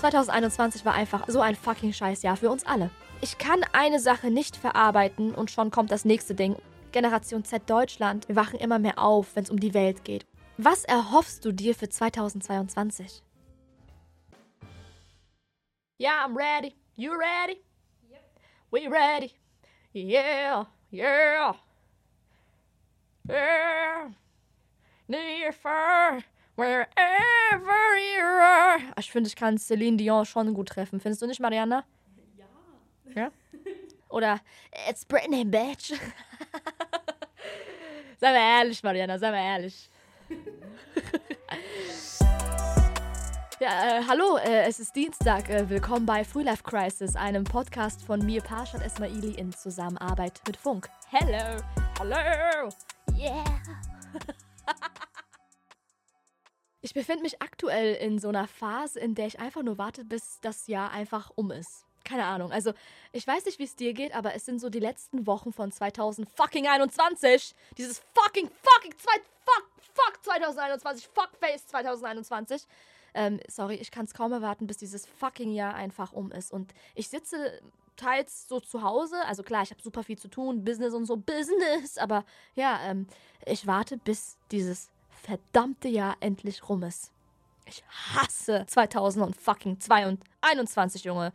2021 war einfach so ein fucking Scheißjahr für uns alle. Ich kann eine Sache nicht verarbeiten und schon kommt das nächste Ding. Generation Z Deutschland, wir wachen immer mehr auf, wenn es um die Welt geht. Was erhoffst du dir für 2022? Ja, I'm ready. You ready? Yep. We ready. Yeah, yeah. Yeah. Near far, wherever you are. Ich finde, ich kann Celine Dion schon gut treffen. Findest du nicht, Mariana? Ja. Ja? Oder It's Britney, bitch. sei mal ehrlich, Mariana, sei mal ehrlich. Ja, äh, hallo, äh, es ist Dienstag. Äh, willkommen bei Frühlife Crisis, einem Podcast von mir, Parshad Esmaili, in Zusammenarbeit mit Funk. Hello, hallo, yeah. ich befinde mich aktuell in so einer Phase, in der ich einfach nur warte, bis das Jahr einfach um ist. Keine Ahnung. Also, ich weiß nicht, wie es dir geht, aber es sind so die letzten Wochen von 2021. Dieses fucking, fucking, zwei, fuck, fuck 2021, fuckface 2021. Ähm, sorry, ich kann es kaum erwarten, bis dieses fucking Jahr einfach um ist. Und ich sitze teils so zu Hause. Also klar, ich habe super viel zu tun, Business und so, Business. Aber ja, ähm, ich warte, bis dieses verdammte Jahr endlich rum ist. Ich hasse 2021, Junge.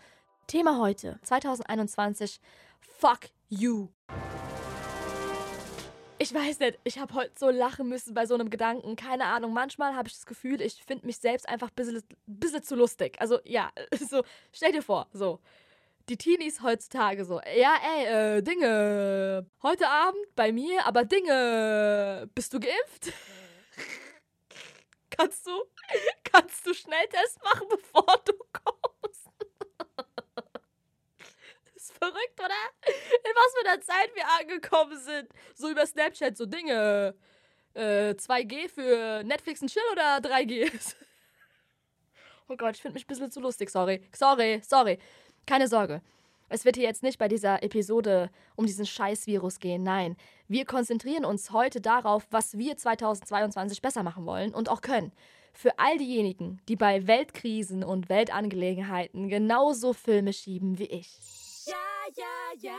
Thema heute, 2021, fuck you. Ich weiß nicht, ich habe heute so lachen müssen bei so einem Gedanken. Keine Ahnung, manchmal habe ich das Gefühl, ich finde mich selbst einfach ein bisschen, bisschen zu lustig. Also ja, so, stell dir vor, so. Die Teenies heutzutage so, ja ey, äh, Dinge, heute Abend bei mir, aber Dinge, bist du geimpft? kannst du, kannst du Schnelltest machen, bevor du kommst? ist verrückt, oder? In was für einer Zeit wir angekommen sind. So über Snapchat, so Dinge. Äh, 2G für Netflix und Chill oder 3G? oh Gott, ich finde mich ein bisschen zu lustig, sorry. Sorry, sorry. Keine Sorge. Es wird hier jetzt nicht bei dieser Episode um diesen Scheiß-Virus gehen. Nein, wir konzentrieren uns heute darauf, was wir 2022 besser machen wollen und auch können. Für all diejenigen, die bei Weltkrisen und Weltangelegenheiten genauso Filme schieben wie ich. Ja, ja, ja.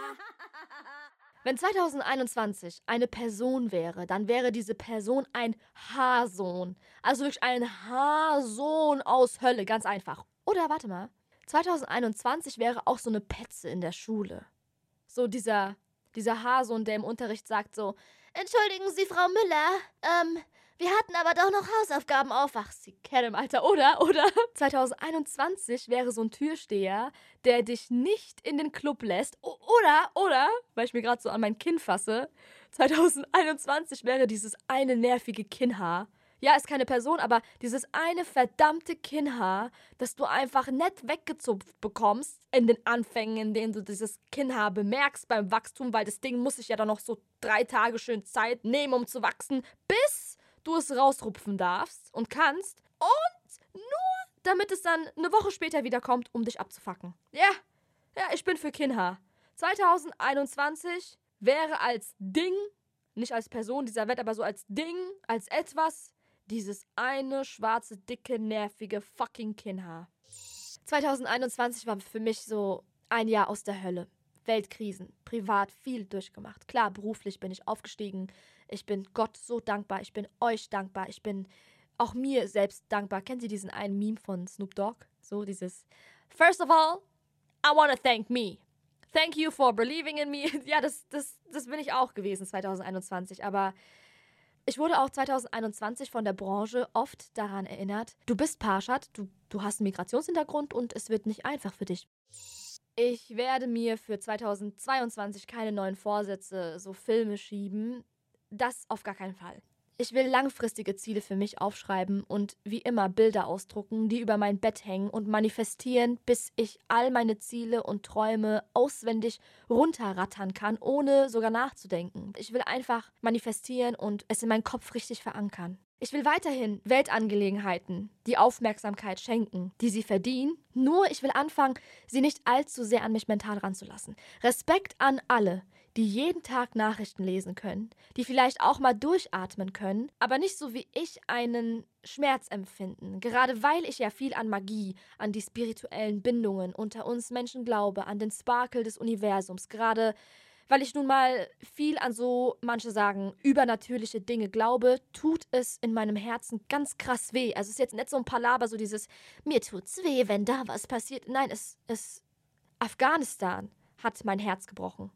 Wenn 2021 eine Person wäre, dann wäre diese Person ein Haarsohn. Also wirklich ein Haarsohn aus Hölle, ganz einfach. Oder warte mal, 2021 wäre auch so eine Petze in der Schule. So dieser, dieser Haarsohn, der im Unterricht sagt so, Entschuldigen Sie, Frau Müller, ähm, wir hatten aber doch noch Hausaufgaben auf. Ach, Sie kennen im Alter, oder? Oder? 2021 wäre so ein Türsteher, der dich nicht in den Club lässt. O oder, oder, weil ich mir gerade so an mein Kinn fasse, 2021 wäre dieses eine nervige Kinnhaar. Ja, ist keine Person, aber dieses eine verdammte Kinnhaar, das du einfach nett weggezupft bekommst in den Anfängen, in denen du dieses Kinnhaar bemerkst beim Wachstum, weil das Ding muss sich ja dann noch so drei Tage schön Zeit nehmen, um zu wachsen, bis du es rausrupfen darfst und kannst und nur damit es dann eine Woche später wiederkommt, um dich abzufacken. Ja, ja, ich bin für Kinha. 2021 wäre als Ding, nicht als Person dieser Welt, aber so als Ding, als etwas, dieses eine schwarze, dicke, nervige fucking Kinnhaar. 2021 war für mich so ein Jahr aus der Hölle. Weltkrisen, privat viel durchgemacht. Klar, beruflich bin ich aufgestiegen, ich bin Gott so dankbar. Ich bin euch dankbar. Ich bin auch mir selbst dankbar. Kennen Sie diesen einen Meme von Snoop Dogg? So dieses First of all, I want to thank me. Thank you for believing in me. ja, das, das, das bin ich auch gewesen 2021. Aber ich wurde auch 2021 von der Branche oft daran erinnert, du bist Parshad, du, du hast einen Migrationshintergrund und es wird nicht einfach für dich. Ich werde mir für 2022 keine neuen Vorsätze, so Filme schieben das auf gar keinen Fall. Ich will langfristige Ziele für mich aufschreiben und wie immer Bilder ausdrucken, die über mein Bett hängen und manifestieren, bis ich all meine Ziele und Träume auswendig runterrattern kann, ohne sogar nachzudenken. Ich will einfach manifestieren und es in meinen Kopf richtig verankern. Ich will weiterhin Weltangelegenheiten die Aufmerksamkeit schenken, die sie verdienen, nur ich will anfangen, sie nicht allzu sehr an mich mental ranzulassen. Respekt an alle, die jeden Tag Nachrichten lesen können, die vielleicht auch mal durchatmen können, aber nicht so wie ich einen Schmerz empfinden. Gerade weil ich ja viel an Magie, an die spirituellen Bindungen unter uns Menschen glaube, an den Sparkle des Universums, gerade weil ich nun mal viel an so, manche sagen, übernatürliche Dinge glaube, tut es in meinem Herzen ganz krass weh. Also es ist jetzt nicht so ein Palaber, so dieses, mir tut's weh, wenn da was passiert. Nein, es, es, Afghanistan hat mein Herz gebrochen.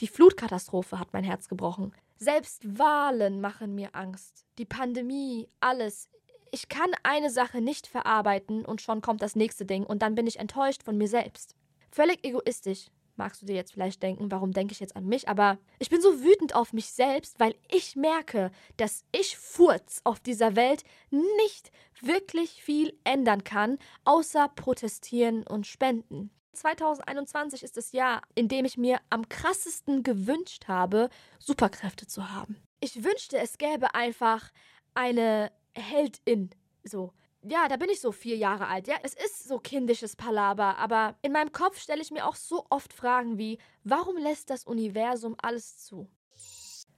Die Flutkatastrophe hat mein Herz gebrochen. Selbst Wahlen machen mir Angst. Die Pandemie, alles. Ich kann eine Sache nicht verarbeiten und schon kommt das nächste Ding und dann bin ich enttäuscht von mir selbst. Völlig egoistisch, magst du dir jetzt vielleicht denken, warum denke ich jetzt an mich, aber ich bin so wütend auf mich selbst, weil ich merke, dass ich Furz auf dieser Welt nicht wirklich viel ändern kann, außer protestieren und spenden. 2021 ist das Jahr, in dem ich mir am krassesten gewünscht habe, Superkräfte zu haben. Ich wünschte, es gäbe einfach eine Heldin, so. Ja, da bin ich so vier Jahre alt. Ja, es ist so kindisches Palaber, aber in meinem Kopf stelle ich mir auch so oft Fragen wie, warum lässt das Universum alles zu?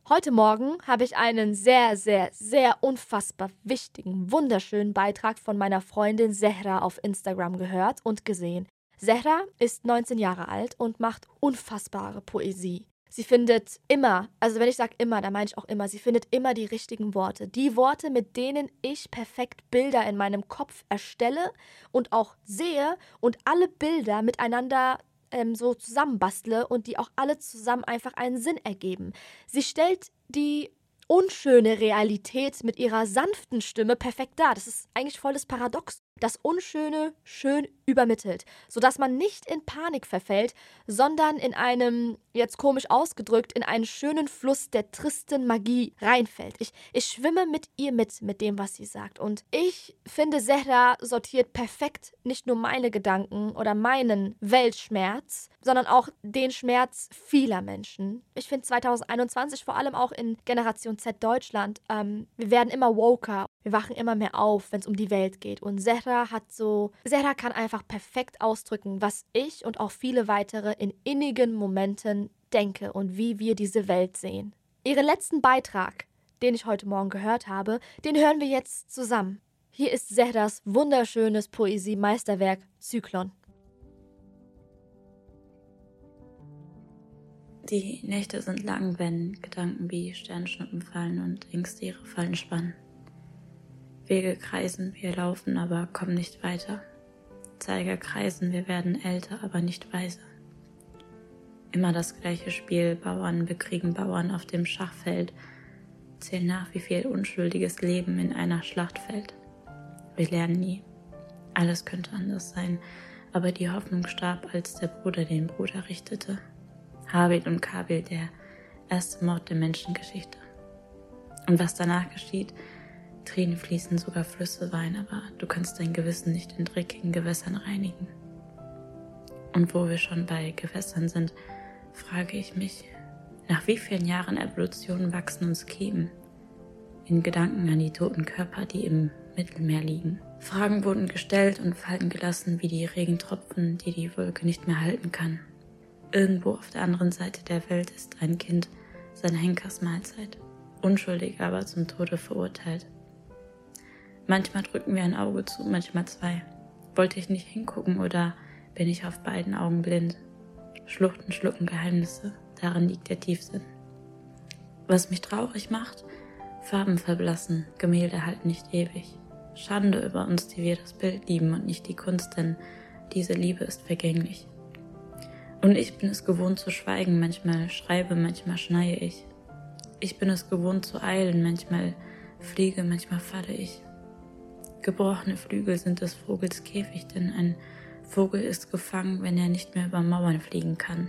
Heute Morgen habe ich einen sehr, sehr, sehr unfassbar wichtigen, wunderschönen Beitrag von meiner Freundin Sehra auf Instagram gehört und gesehen. Zehra ist 19 Jahre alt und macht unfassbare Poesie. Sie findet immer, also wenn ich sage immer, dann meine ich auch immer, sie findet immer die richtigen Worte. Die Worte, mit denen ich perfekt Bilder in meinem Kopf erstelle und auch sehe und alle Bilder miteinander ähm, so zusammenbastle und die auch alle zusammen einfach einen Sinn ergeben. Sie stellt die unschöne Realität mit ihrer sanften Stimme perfekt dar. Das ist eigentlich volles Paradox das Unschöne schön übermittelt, sodass man nicht in Panik verfällt, sondern in einem, jetzt komisch ausgedrückt, in einen schönen Fluss der tristen Magie reinfällt. Ich, ich schwimme mit ihr mit, mit dem, was sie sagt. Und ich finde, Zehra sortiert perfekt nicht nur meine Gedanken oder meinen Weltschmerz, sondern auch den Schmerz vieler Menschen. Ich finde 2021 vor allem auch in Generation Z Deutschland, ähm, wir werden immer woker wir wachen immer mehr auf, wenn es um die Welt geht. Und Zehra hat so, Zehra kann einfach perfekt ausdrücken, was ich und auch viele weitere in innigen Momenten denke und wie wir diese Welt sehen. Ihren letzten Beitrag, den ich heute Morgen gehört habe, den hören wir jetzt zusammen. Hier ist Zehras wunderschönes Poesie-Meisterwerk Zyklon. Die Nächte sind lang, wenn Gedanken wie Sternschnuppen fallen und Ängste ihre Fallen spannen. Wege kreisen, wir laufen, aber kommen nicht weiter. Zeiger kreisen, wir werden älter, aber nicht weiser. Immer das gleiche Spiel, Bauern bekriegen Bauern auf dem Schachfeld, zählen nach, wie viel unschuldiges Leben in einer Schlacht fällt. Wir lernen nie. Alles könnte anders sein, aber die Hoffnung starb, als der Bruder den Bruder richtete. Habil und Kabil, der erste Mord der Menschengeschichte. Und was danach geschieht, Tränen fließen, sogar Flüsse weinen, aber du kannst dein Gewissen nicht in dreckigen Gewässern reinigen. Und wo wir schon bei Gewässern sind, frage ich mich, nach wie vielen Jahren Evolution wachsen uns Kiemen? In Gedanken an die toten Körper, die im Mittelmeer liegen. Fragen wurden gestellt und fallen gelassen wie die Regentropfen, die die Wolke nicht mehr halten kann. Irgendwo auf der anderen Seite der Welt ist ein Kind seiner Henkersmahlzeit, unschuldig aber zum Tode verurteilt. Manchmal drücken wir ein Auge zu, manchmal zwei. Wollte ich nicht hingucken oder bin ich auf beiden Augen blind? Schluchten schlucken Geheimnisse, darin liegt der Tiefsinn. Was mich traurig macht, Farben verblassen, Gemälde halten nicht ewig. Schande über uns, die wir das Bild lieben und nicht die Kunst, denn diese Liebe ist vergänglich. Und ich bin es gewohnt zu schweigen, manchmal schreibe, manchmal schneie ich. Ich bin es gewohnt zu eilen, manchmal fliege, manchmal falle ich. Gebrochene Flügel sind des Vogels Käfig, denn ein Vogel ist gefangen, wenn er nicht mehr über Mauern fliegen kann.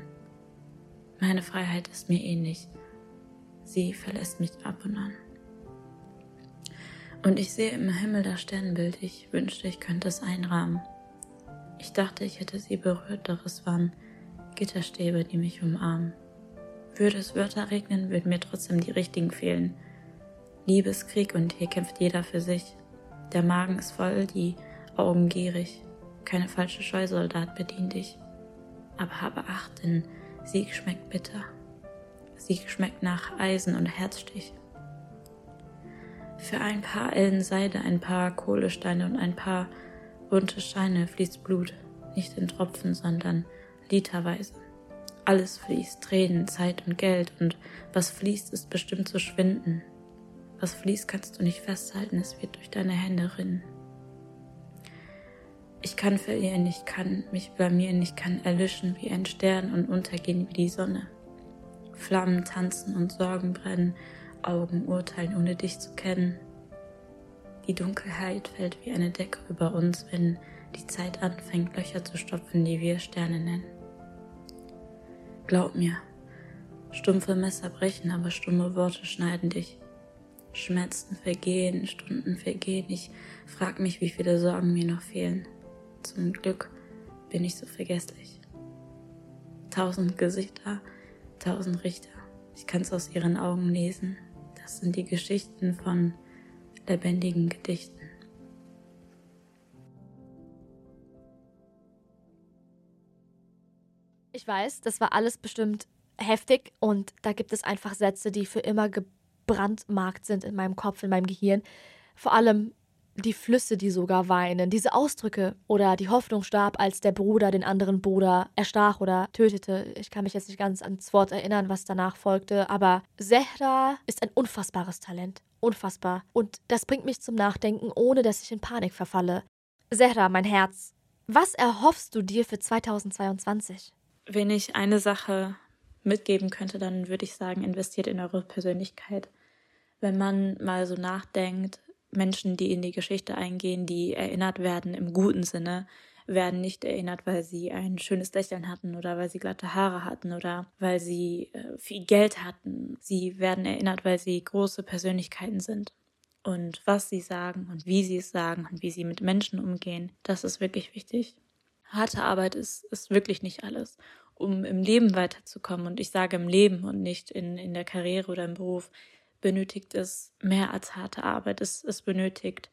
Meine Freiheit ist mir ähnlich. Sie verlässt mich ab und an. Und ich sehe im Himmel das Sternbild. Ich wünschte, ich könnte es einrahmen. Ich dachte, ich hätte sie berührt, doch es waren Gitterstäbe, die mich umarmen. Würde es Wörter regnen, würden mir trotzdem die richtigen fehlen. Liebeskrieg und hier kämpft jeder für sich. Der Magen ist voll, die Augen gierig. Keine falsche Scheusoldat bedient dich. Aber habe Acht, denn Sieg schmeckt bitter. Sie schmeckt nach Eisen und Herzstich. Für ein paar Ellen Seide, ein paar Kohlesteine und ein paar bunte Scheine fließt Blut, nicht in Tropfen, sondern literweise. Alles fließt, Tränen, Zeit und Geld, und was fließt, ist bestimmt zu schwinden. Was fließt, kannst du nicht festhalten, es wird durch deine Hände rinnen. Ich kann verlieren, ich kann mich blamieren, ich kann erlischen wie ein Stern und untergehen wie die Sonne. Flammen tanzen und Sorgen brennen, Augen urteilen, ohne dich zu kennen. Die Dunkelheit fällt wie eine Decke über uns, wenn die Zeit anfängt, Löcher zu stopfen, die wir Sterne nennen. Glaub mir, stumpfe Messer brechen, aber stumme Worte schneiden dich. Schmerzen vergehen, Stunden vergehen. Ich frag mich, wie viele Sorgen mir noch fehlen. Zum Glück bin ich so vergesslich. Tausend Gesichter, tausend Richter. Ich kann's aus ihren Augen lesen. Das sind die Geschichten von lebendigen Gedichten. Ich weiß, das war alles bestimmt heftig und da gibt es einfach Sätze, die für immer gebrandmarkt sind in meinem Kopf, in meinem Gehirn. Vor allem die Flüsse, die sogar weinen, diese Ausdrücke oder die Hoffnung starb, als der Bruder den anderen Bruder erstach oder tötete. Ich kann mich jetzt nicht ganz ans Wort erinnern, was danach folgte, aber Zehra ist ein unfassbares Talent. Unfassbar. Und das bringt mich zum Nachdenken, ohne dass ich in Panik verfalle. Zehra, mein Herz, was erhoffst du dir für 2022? Wenn ich eine Sache mitgeben könnte, dann würde ich sagen, investiert in eure Persönlichkeit. Wenn man mal so nachdenkt, Menschen, die in die Geschichte eingehen, die erinnert werden im guten Sinne, werden nicht erinnert, weil sie ein schönes Lächeln hatten oder weil sie glatte Haare hatten oder weil sie äh, viel Geld hatten. Sie werden erinnert, weil sie große Persönlichkeiten sind. Und was sie sagen und wie sie es sagen und wie sie mit Menschen umgehen, das ist wirklich wichtig harte Arbeit ist, ist wirklich nicht alles, um im Leben weiterzukommen. Und ich sage im Leben und nicht in, in der Karriere oder im Beruf, benötigt es mehr als harte Arbeit. Es, es benötigt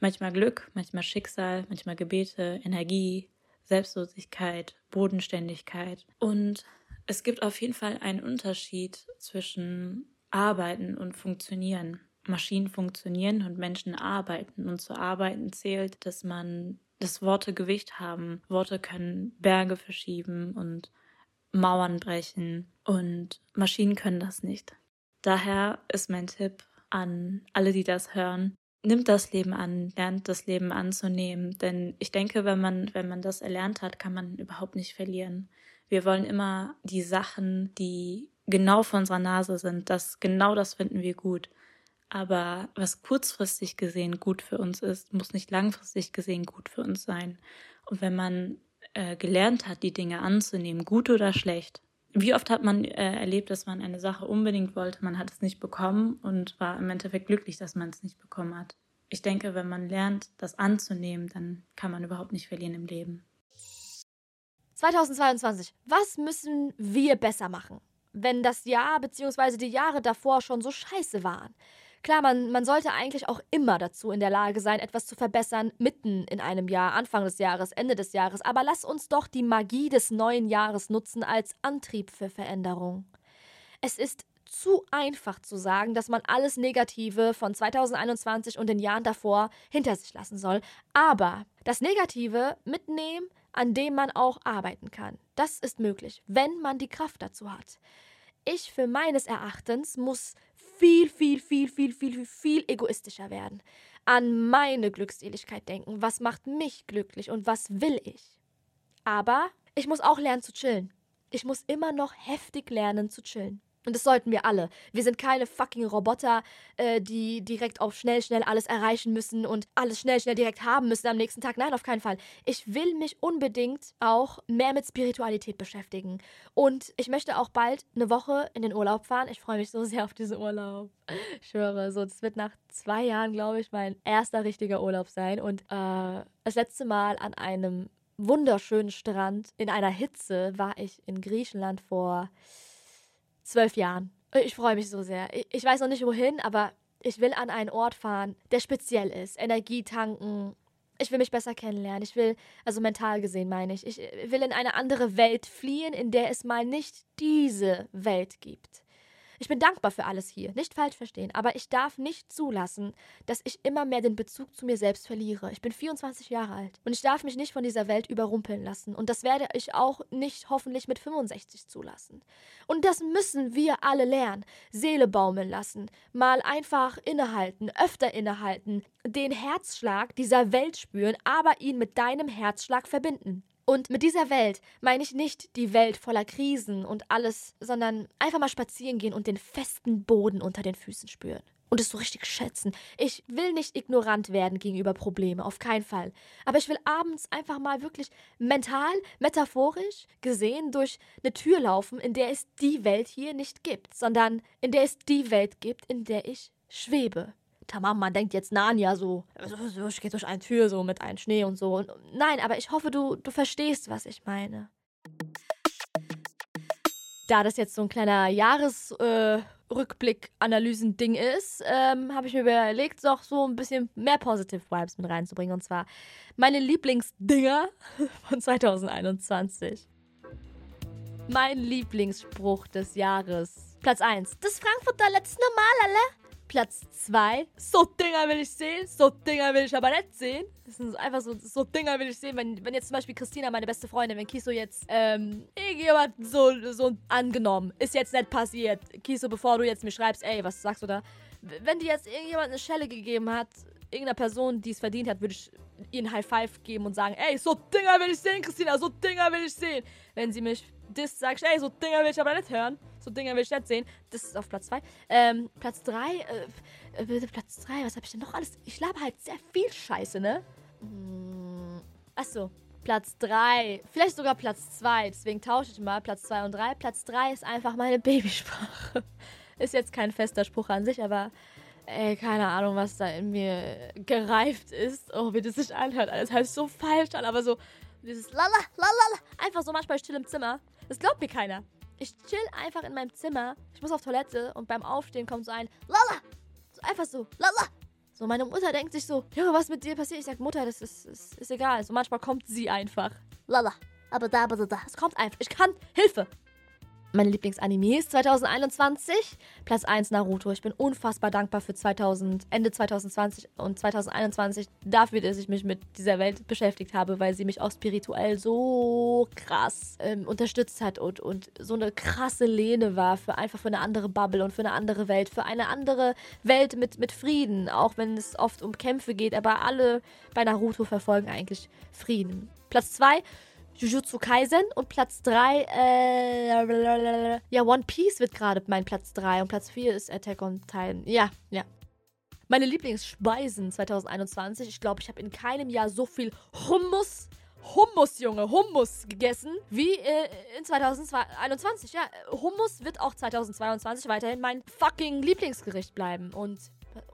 manchmal Glück, manchmal Schicksal, manchmal Gebete, Energie, Selbstlosigkeit, Bodenständigkeit. Und es gibt auf jeden Fall einen Unterschied zwischen Arbeiten und Funktionieren. Maschinen funktionieren und Menschen arbeiten. Und zu arbeiten zählt, dass man dass Worte Gewicht haben. Worte können Berge verschieben und Mauern brechen und Maschinen können das nicht. Daher ist mein Tipp an alle, die das hören, nimmt das Leben an, lernt das Leben anzunehmen, denn ich denke, wenn man wenn man das erlernt hat, kann man überhaupt nicht verlieren. Wir wollen immer die Sachen, die genau vor unserer Nase sind, das genau das finden wir gut. Aber was kurzfristig gesehen gut für uns ist, muss nicht langfristig gesehen gut für uns sein. Und wenn man äh, gelernt hat, die Dinge anzunehmen, gut oder schlecht, wie oft hat man äh, erlebt, dass man eine Sache unbedingt wollte, man hat es nicht bekommen und war im Endeffekt glücklich, dass man es nicht bekommen hat. Ich denke, wenn man lernt, das anzunehmen, dann kann man überhaupt nicht verlieren im Leben. 2022. Was müssen wir besser machen, wenn das Jahr bzw. die Jahre davor schon so scheiße waren? Klar, man, man sollte eigentlich auch immer dazu in der Lage sein, etwas zu verbessern, mitten in einem Jahr, Anfang des Jahres, Ende des Jahres. Aber lass uns doch die Magie des neuen Jahres nutzen als Antrieb für Veränderung. Es ist zu einfach zu sagen, dass man alles Negative von 2021 und den Jahren davor hinter sich lassen soll. Aber das Negative mitnehmen, an dem man auch arbeiten kann. Das ist möglich, wenn man die Kraft dazu hat. Ich für meines Erachtens muss viel, viel, viel, viel, viel, viel egoistischer werden. An meine Glückseligkeit denken. Was macht mich glücklich und was will ich? Aber ich muss auch lernen zu chillen. Ich muss immer noch heftig lernen zu chillen. Und das sollten wir alle. Wir sind keine fucking Roboter, äh, die direkt auf schnell, schnell alles erreichen müssen und alles schnell, schnell direkt haben müssen am nächsten Tag. Nein, auf keinen Fall. Ich will mich unbedingt auch mehr mit Spiritualität beschäftigen. Und ich möchte auch bald eine Woche in den Urlaub fahren. Ich freue mich so sehr auf diesen Urlaub. Ich schwöre, so, das wird nach zwei Jahren, glaube ich, mein erster richtiger Urlaub sein. Und äh, das letzte Mal an einem wunderschönen Strand in einer Hitze war ich in Griechenland vor zwölf Jahren. Ich freue mich so sehr. Ich weiß noch nicht wohin, aber ich will an einen Ort fahren, der speziell ist. Energie tanken. Ich will mich besser kennenlernen. Ich will, also mental gesehen meine ich, ich will in eine andere Welt fliehen, in der es mal nicht diese Welt gibt. Ich bin dankbar für alles hier, nicht falsch verstehen, aber ich darf nicht zulassen, dass ich immer mehr den Bezug zu mir selbst verliere. Ich bin 24 Jahre alt und ich darf mich nicht von dieser Welt überrumpeln lassen und das werde ich auch nicht hoffentlich mit 65 zulassen. Und das müssen wir alle lernen. Seele baumeln lassen, mal einfach innehalten, öfter innehalten, den Herzschlag dieser Welt spüren, aber ihn mit deinem Herzschlag verbinden. Und mit dieser Welt meine ich nicht die Welt voller Krisen und alles, sondern einfach mal spazieren gehen und den festen Boden unter den Füßen spüren. Und es so richtig schätzen. Ich will nicht ignorant werden gegenüber Problemen, auf keinen Fall. Aber ich will abends einfach mal wirklich mental, metaphorisch gesehen durch eine Tür laufen, in der es die Welt hier nicht gibt, sondern in der es die Welt gibt, in der ich schwebe. Tamam, man denkt jetzt Narnia so, so, ich gehe durch eine Tür so mit einem Schnee und so. Nein, aber ich hoffe, du, du verstehst, was ich meine. Da das jetzt so ein kleiner Jahresrückblick-Analysen-Ding äh, ist, ähm, habe ich mir überlegt, doch so ein bisschen mehr Positive Vibes mit reinzubringen. Und zwar meine Lieblingsdinger von 2021. Mein Lieblingsspruch des Jahres. Platz 1. Das Frankfurter letzte Normal, alle. Platz 2. So Dinger will ich sehen, so Dinger will ich aber nicht sehen. Das sind einfach so, so Dinger will ich sehen. Wenn, wenn jetzt zum Beispiel Christina, meine beste Freundin, wenn Kiso jetzt, ähm, irgendjemand so, so angenommen, ist jetzt nicht passiert. Kiso, bevor du jetzt mir schreibst, ey, was sagst du da? Wenn dir jetzt irgendjemand eine Schelle gegeben hat, irgendeiner Person, die es verdient hat, würde ich ihr einen High Five geben und sagen, ey, so Dinger will ich sehen, Christina, so Dinger will ich sehen. Wenn sie mich disst, sag ich, ey, so Dinger will ich aber nicht hören. So Dinger will ich nicht sehen. Das ist auf Platz 2. Ähm, Platz 3, äh, äh, Platz 3, was habe ich denn noch alles? Ich laber halt sehr viel Scheiße, ne? Hm, achso, Platz 3. Vielleicht sogar Platz 2. Deswegen tausche ich mal Platz 2 und 3. Platz 3 ist einfach meine Babysprache. ist jetzt kein fester Spruch an sich, aber ey, keine Ahnung, was da in mir gereift ist. Oh, wie das sich anhört. Alles heißt so falsch an, aber so dieses lala, lala, einfach so manchmal still im Zimmer. Das glaubt mir keiner. Ich chill einfach in meinem Zimmer. Ich muss auf Toilette und beim Aufstehen kommt so ein Lala. So einfach so, Lala. So, meine Mutter denkt sich so, Junge, was mit dir passiert? Ich sag, Mutter, das ist, ist, ist egal. So, manchmal kommt sie einfach. Lala. Aber da, aber da. Es kommt einfach. Ich kann. Hilfe meine Lieblingsanimes 2021. Platz 1 Naruto. Ich bin unfassbar dankbar für 2000, Ende 2020 und 2021 dafür, dass ich mich mit dieser Welt beschäftigt habe, weil sie mich auch spirituell so krass ähm, unterstützt hat und, und so eine krasse Lehne war für einfach für eine andere Bubble und für eine andere Welt, für eine andere Welt mit, mit Frieden, auch wenn es oft um Kämpfe geht, aber alle bei Naruto verfolgen eigentlich Frieden. Platz 2 Jujutsu Kaisen und Platz 3, äh, ja, One Piece wird gerade mein Platz 3 und Platz 4 ist Attack on Titan. Ja, ja. Meine Lieblingsspeisen 2021. Ich glaube, ich habe in keinem Jahr so viel Hummus, Hummus, Junge, Hummus gegessen wie äh, in 2021. Ja, Hummus wird auch 2022 weiterhin mein fucking Lieblingsgericht bleiben. Und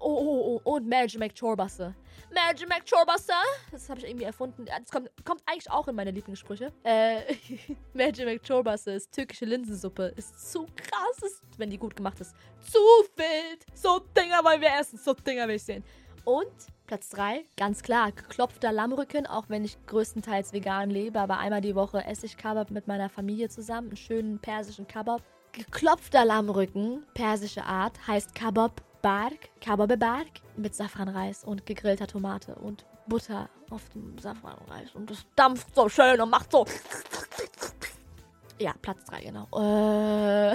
Oh, oh, oh, und Magic McChorbasse. Magic McChorbasse. Das habe ich irgendwie erfunden. Das kommt, kommt eigentlich auch in meine Lieblingssprüche. Äh, Magic McChorbasse ist türkische Linsensuppe. Ist zu krass, ist, wenn die gut gemacht ist. Zu wild. So Dinger wollen wir essen. So Dinger will ich sehen. Und Platz 3, ganz klar, geklopfter Lammrücken, auch wenn ich größtenteils vegan lebe, aber einmal die Woche esse ich Kabab mit meiner Familie zusammen, einen schönen persischen Kabab. Geklopfter Lammrücken, persische Art, heißt Kabab Bark, Kababebark mit Safranreis und gegrillter Tomate und Butter auf dem Safranreis. Und das dampft so schön und macht so. Ja, Platz 3, genau. Äh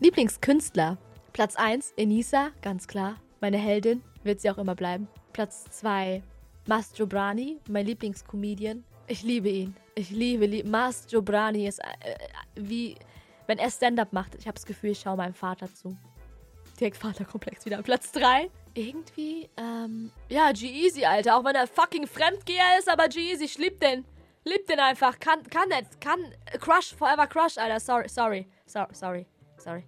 Lieblingskünstler. Platz 1, Enisa, ganz klar. Meine Heldin, wird sie auch immer bleiben. Platz 2, Mastro Brani, mein Lieblingscomedian. Ich liebe ihn. Ich liebe, liebe. Mastro Brani ist äh, wie wenn er Stand-up macht, ich habe das Gefühl, ich schaue meinem Vater zu. Direkt Vaterkomplex wieder. Platz 3. Irgendwie, ähm, ja, G-Easy, Alter. Auch wenn er fucking Fremdgeher ist, aber G-Easy, ich lieb den. Lieb den einfach. Kann, kann nicht. Kann. Crush, forever crush, Alter. Sorry, sorry. Sorry, sorry. Sorry.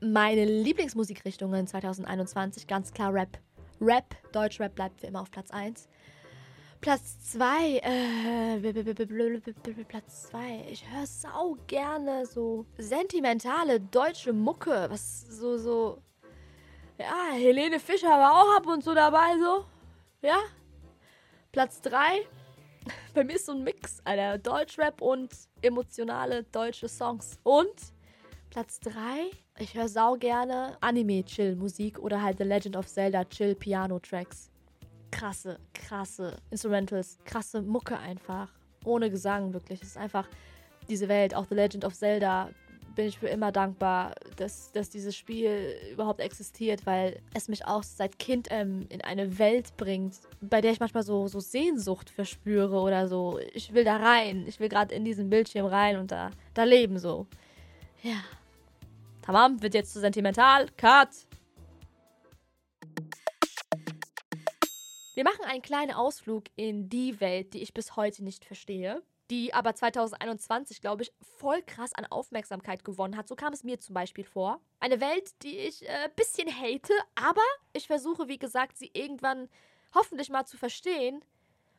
Meine Lieblingsmusikrichtungen 2021, ganz klar Rap. Rap, Deutschrap bleibt für immer auf Platz 1. Platz 2. Äh, Platz 2. Ich höre sau gerne so sentimentale deutsche Mucke. Was so, so. Ja, Helene Fischer war auch ab und zu dabei, so. Ja. Platz 3. Bei mir ist so ein Mix, Alter. Deutschrap und emotionale deutsche Songs. Und Platz 3, ich höre sau gerne Anime-Chill-Musik oder halt The Legend of Zelda Chill-Piano-Tracks. Krasse, krasse Instrumentals, krasse Mucke einfach. Ohne Gesang, wirklich. Es ist einfach diese Welt, auch The Legend of Zelda, bin ich für immer dankbar, dass, dass dieses Spiel überhaupt existiert, weil es mich auch seit Kind ähm, in eine Welt bringt, bei der ich manchmal so, so Sehnsucht verspüre oder so. Ich will da rein, ich will gerade in diesen Bildschirm rein und da, da leben so. Ja. Tamam, wird jetzt zu sentimental. Cut! Wir machen einen kleinen Ausflug in die Welt, die ich bis heute nicht verstehe die aber 2021, glaube ich, voll krass an Aufmerksamkeit gewonnen hat. So kam es mir zum Beispiel vor. Eine Welt, die ich ein äh, bisschen hate, aber ich versuche, wie gesagt, sie irgendwann hoffentlich mal zu verstehen.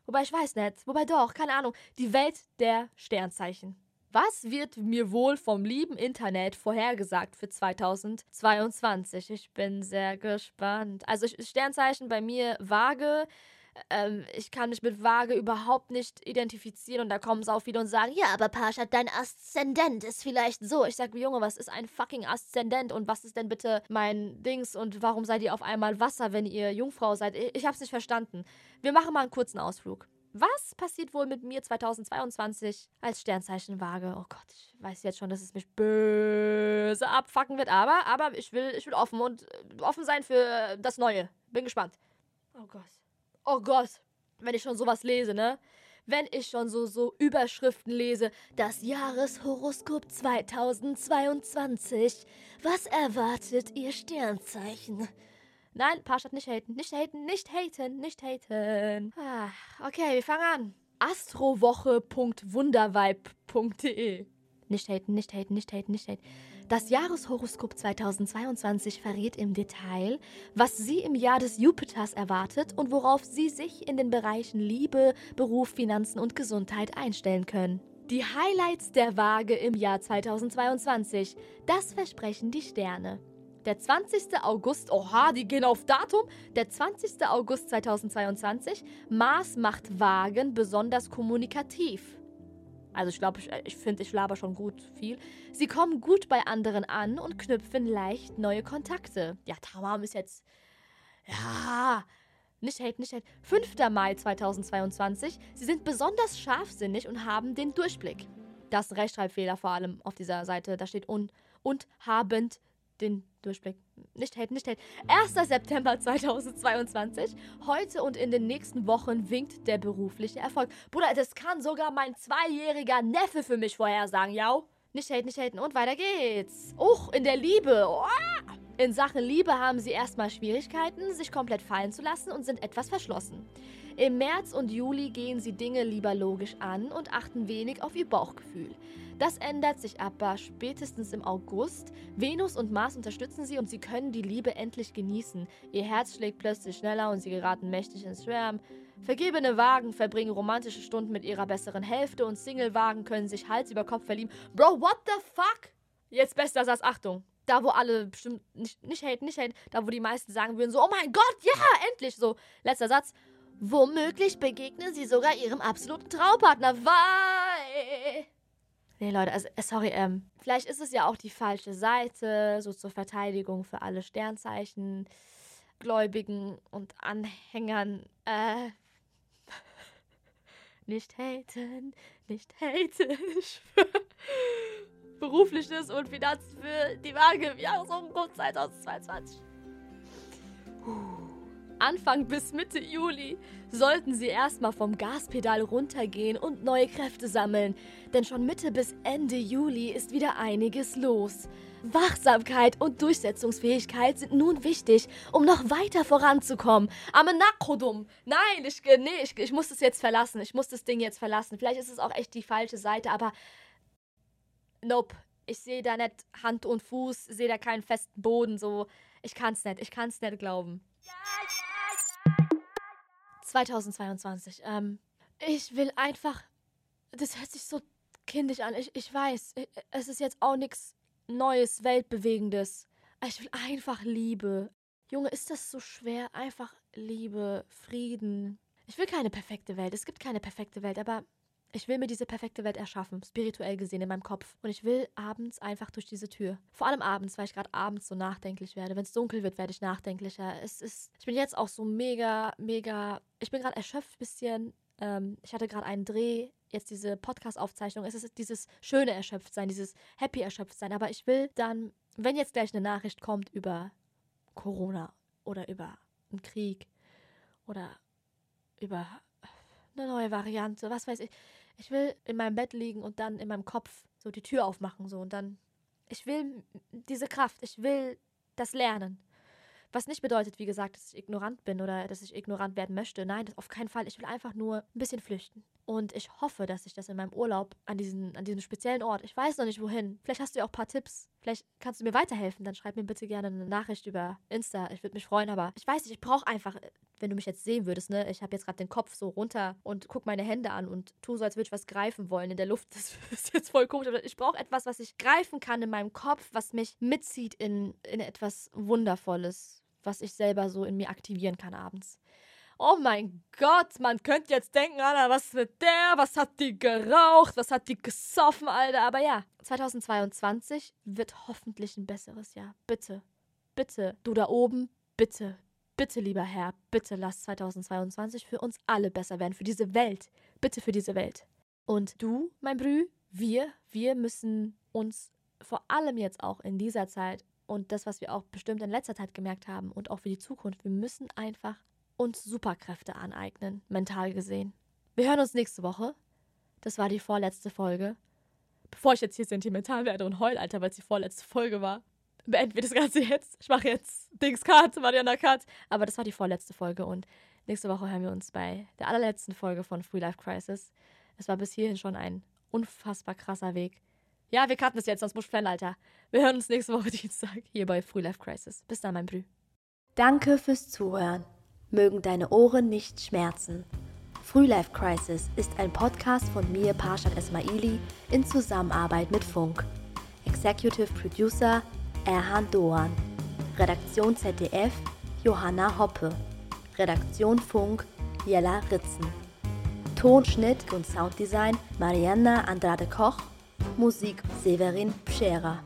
Wobei ich weiß nicht, wobei doch, keine Ahnung. Die Welt der Sternzeichen. Was wird mir wohl vom lieben Internet vorhergesagt für 2022? Ich bin sehr gespannt. Also Sternzeichen bei mir vage ähm, ich kann mich mit Waage überhaupt nicht identifizieren und da kommen sie auch viele und sagen, ja, aber Pascha, dein Aszendent ist vielleicht so. Ich sag, Junge, was ist ein fucking Aszendent und was ist denn bitte mein Dings und warum seid ihr auf einmal Wasser, wenn ihr Jungfrau seid? Ich, ich hab's nicht verstanden. Wir machen mal einen kurzen Ausflug. Was passiert wohl mit mir 2022 als Sternzeichen Waage? Oh Gott, ich weiß jetzt schon, dass es mich böse abfacken wird, aber, aber ich will, ich will offen und äh, offen sein für das Neue. Bin gespannt. Oh Gott. Oh Gott, wenn ich schon sowas lese, ne? Wenn ich schon so, so Überschriften lese, das Jahreshoroskop 2022. Was erwartet ihr Sternzeichen? Nein, Parshad nicht haten, nicht haten, nicht haten, nicht haten. Ah, okay, wir fangen an. Astrowoche.wundervibe.de Nicht haten, nicht haten, nicht haten, nicht haten. Das Jahreshoroskop 2022 verrät im Detail, was Sie im Jahr des Jupiters erwartet und worauf Sie sich in den Bereichen Liebe, Beruf, Finanzen und Gesundheit einstellen können. Die Highlights der Waage im Jahr 2022. Das versprechen die Sterne. Der 20. August, oha, die gehen auf Datum. Der 20. August 2022. Mars macht Wagen besonders kommunikativ. Also ich glaube, ich, äh, ich finde, ich laber schon gut viel. Sie kommen gut bei anderen an und knüpfen leicht neue Kontakte. Ja, Tamam ist jetzt. Ja. Nicht hate, nicht hate. 5. Mai 2022. Sie sind besonders scharfsinnig und haben den Durchblick. Das Rechtschreibfehler vor allem auf dieser Seite. Da steht un und habend den Durchblick. Nicht hate, nicht hate. 1. September 2022. Heute und in den nächsten Wochen winkt der berufliche Erfolg. Bruder, das kann sogar mein zweijähriger Neffe für mich vorhersagen, ja? Nicht hate, nicht haten. Und weiter geht's. Uch, in der Liebe. Oh. In Sachen Liebe haben sie erstmal Schwierigkeiten, sich komplett fallen zu lassen und sind etwas verschlossen. Im März und Juli gehen sie Dinge lieber logisch an und achten wenig auf ihr Bauchgefühl. Das ändert sich aber spätestens im August. Venus und Mars unterstützen sie und sie können die Liebe endlich genießen. Ihr Herz schlägt plötzlich schneller und sie geraten mächtig ins Schwärmen. Vergebene Wagen verbringen romantische Stunden mit ihrer besseren Hälfte und Single-Wagen können sich Hals über Kopf verlieben. Bro, what the fuck? Jetzt bester Satz, Achtung. Da, wo alle bestimmt nicht, nicht hate, nicht hate, da, wo die meisten sagen würden, so, oh mein Gott, ja, endlich, so. Letzter Satz. Womöglich begegnen sie sogar ihrem absoluten Traumpartner, weil Nee, Leute, also, äh, sorry, ähm, vielleicht ist es ja auch die falsche Seite, so zur Verteidigung für alle Sternzeichen, Gläubigen und Anhängern. Äh, nicht haten, nicht haten. Berufliches und Finanzen für die Waage im Jahresumkunft 2022. Anfang bis Mitte Juli sollten sie erstmal vom Gaspedal runtergehen und neue Kräfte sammeln, denn schon Mitte bis Ende Juli ist wieder einiges los. Wachsamkeit und Durchsetzungsfähigkeit sind nun wichtig, um noch weiter voranzukommen. Amenakodum. Nein, ich, nee, ich, ich muss das jetzt verlassen. Ich muss das Ding jetzt verlassen. Vielleicht ist es auch echt die falsche Seite, aber nope. Ich sehe da nicht Hand und Fuß, sehe da keinen festen Boden, so. Ich kann's nicht, ich kann's nicht glauben. 2022. Ähm, ich will einfach. Das hört sich so kindisch an. Ich, ich weiß, es ist jetzt auch nichts Neues, Weltbewegendes. Ich will einfach Liebe. Junge, ist das so schwer? Einfach Liebe, Frieden. Ich will keine perfekte Welt. Es gibt keine perfekte Welt, aber ich will mir diese perfekte Welt erschaffen, spirituell gesehen in meinem Kopf. Und ich will abends einfach durch diese Tür. Vor allem abends, weil ich gerade abends so nachdenklich werde. Wenn es dunkel wird, werde ich nachdenklicher. Es ist, ich bin jetzt auch so mega, mega, ich bin gerade erschöpft ein bisschen. Ähm, ich hatte gerade einen Dreh, jetzt diese Podcast-Aufzeichnung. Es ist dieses schöne Erschöpftsein, dieses happy Erschöpftsein. Aber ich will dann, wenn jetzt gleich eine Nachricht kommt über Corona oder über einen Krieg oder über eine neue Variante, was weiß ich. Ich will in meinem Bett liegen und dann in meinem Kopf so die Tür aufmachen so und dann ich will diese Kraft, ich will das lernen. Was nicht bedeutet, wie gesagt, dass ich ignorant bin oder dass ich ignorant werden möchte. Nein, auf keinen Fall. Ich will einfach nur ein bisschen flüchten. Und ich hoffe, dass ich das in meinem Urlaub an, diesen, an diesem speziellen Ort, ich weiß noch nicht wohin, vielleicht hast du ja auch ein paar Tipps, vielleicht kannst du mir weiterhelfen, dann schreib mir bitte gerne eine Nachricht über Insta. Ich würde mich freuen, aber ich weiß nicht, ich brauche einfach, wenn du mich jetzt sehen würdest, ne, ich habe jetzt gerade den Kopf so runter und guck meine Hände an und tu so, als würde ich was greifen wollen in der Luft. Das ist jetzt voll komisch, aber ich brauche etwas, was ich greifen kann in meinem Kopf, was mich mitzieht in, in etwas Wundervolles was ich selber so in mir aktivieren kann abends. Oh mein Gott, man könnte jetzt denken, Alter, was mit der? Was hat die geraucht? Was hat die gesoffen, Alter? Aber ja, 2022 wird hoffentlich ein besseres Jahr. Bitte, bitte, du da oben, bitte, bitte, lieber Herr, bitte lass 2022 für uns alle besser werden, für diese Welt. Bitte für diese Welt. Und du, mein Brü, wir, wir müssen uns vor allem jetzt auch in dieser Zeit und das, was wir auch bestimmt in letzter Zeit gemerkt haben und auch für die Zukunft, wir müssen einfach uns Superkräfte aneignen, mental gesehen. Wir hören uns nächste Woche. Das war die vorletzte Folge. Bevor ich jetzt hier sentimental werde und heul, Alter, weil es die vorletzte Folge war, beenden wir das Ganze jetzt. Ich mache jetzt Dings Cut, Mariana Cut. Aber das war die vorletzte Folge und nächste Woche hören wir uns bei der allerletzten Folge von Free Life Crisis. Es war bis hierhin schon ein unfassbar krasser Weg. Ja, wir cutten es jetzt, sonst muss ich flennen, Alter. Wir hören uns nächste Woche Dienstag hier bei Free Life Crisis. Bis dann, mein Brü. Danke fürs Zuhören. Mögen deine Ohren nicht schmerzen. Free Life Crisis ist ein Podcast von mir, Parshad Esmaili, in Zusammenarbeit mit Funk. Executive Producer Erhan Doan. Redaktion ZDF Johanna Hoppe. Redaktion Funk Jella Ritzen. Tonschnitt und Sounddesign Marianna Andrade Koch Musik Severin Pschera.